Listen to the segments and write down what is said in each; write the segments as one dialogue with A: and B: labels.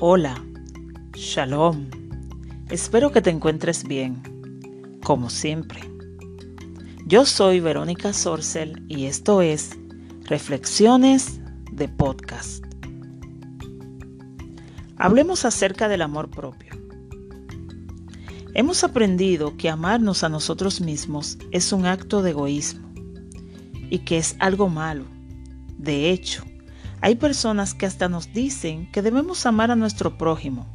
A: Hola, shalom. Espero que te encuentres bien, como siempre. Yo soy Verónica Sorcel y esto es Reflexiones de Podcast. Hablemos acerca del amor propio. Hemos aprendido que amarnos a nosotros mismos es un acto de egoísmo y que es algo malo. De hecho, hay personas que hasta nos dicen que debemos amar a nuestro prójimo,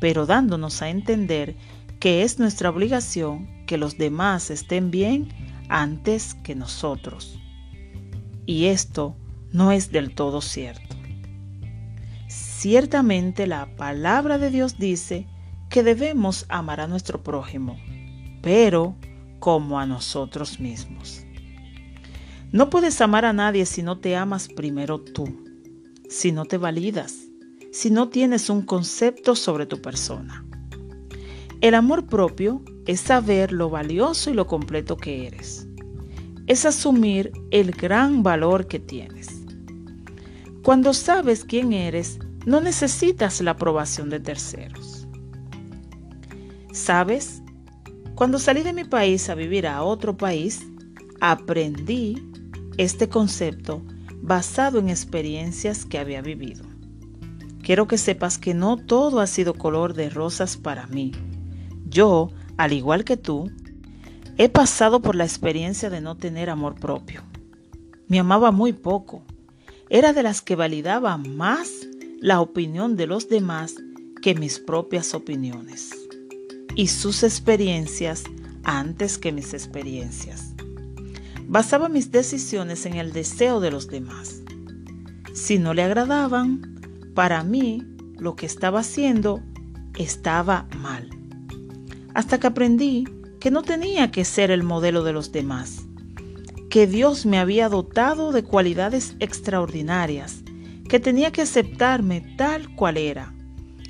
A: pero dándonos a entender que es nuestra obligación que los demás estén bien antes que nosotros. Y esto no es del todo cierto. Ciertamente la palabra de Dios dice que debemos amar a nuestro prójimo, pero como a nosotros mismos. No puedes amar a nadie si no te amas primero tú si no te validas, si no tienes un concepto sobre tu persona. El amor propio es saber lo valioso y lo completo que eres. Es asumir el gran valor que tienes. Cuando sabes quién eres, no necesitas la aprobación de terceros. ¿Sabes? Cuando salí de mi país a vivir a otro país, aprendí este concepto basado en experiencias que había vivido. Quiero que sepas que no todo ha sido color de rosas para mí. Yo, al igual que tú, he pasado por la experiencia de no tener amor propio. Me amaba muy poco. Era de las que validaba más la opinión de los demás que mis propias opiniones y sus experiencias antes que mis experiencias. Basaba mis decisiones en el deseo de los demás. Si no le agradaban, para mí lo que estaba haciendo estaba mal. Hasta que aprendí que no tenía que ser el modelo de los demás, que Dios me había dotado de cualidades extraordinarias, que tenía que aceptarme tal cual era,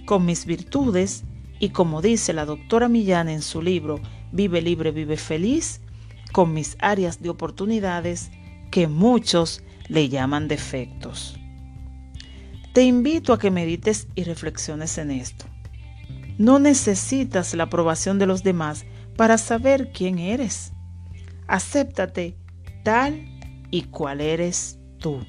A: con mis virtudes y como dice la doctora Millán en su libro Vive libre, vive feliz, con mis áreas de oportunidades que muchos le llaman defectos. Te invito a que medites y reflexiones en esto. No necesitas la aprobación de los demás para saber quién eres. Acéptate tal y cual eres tú.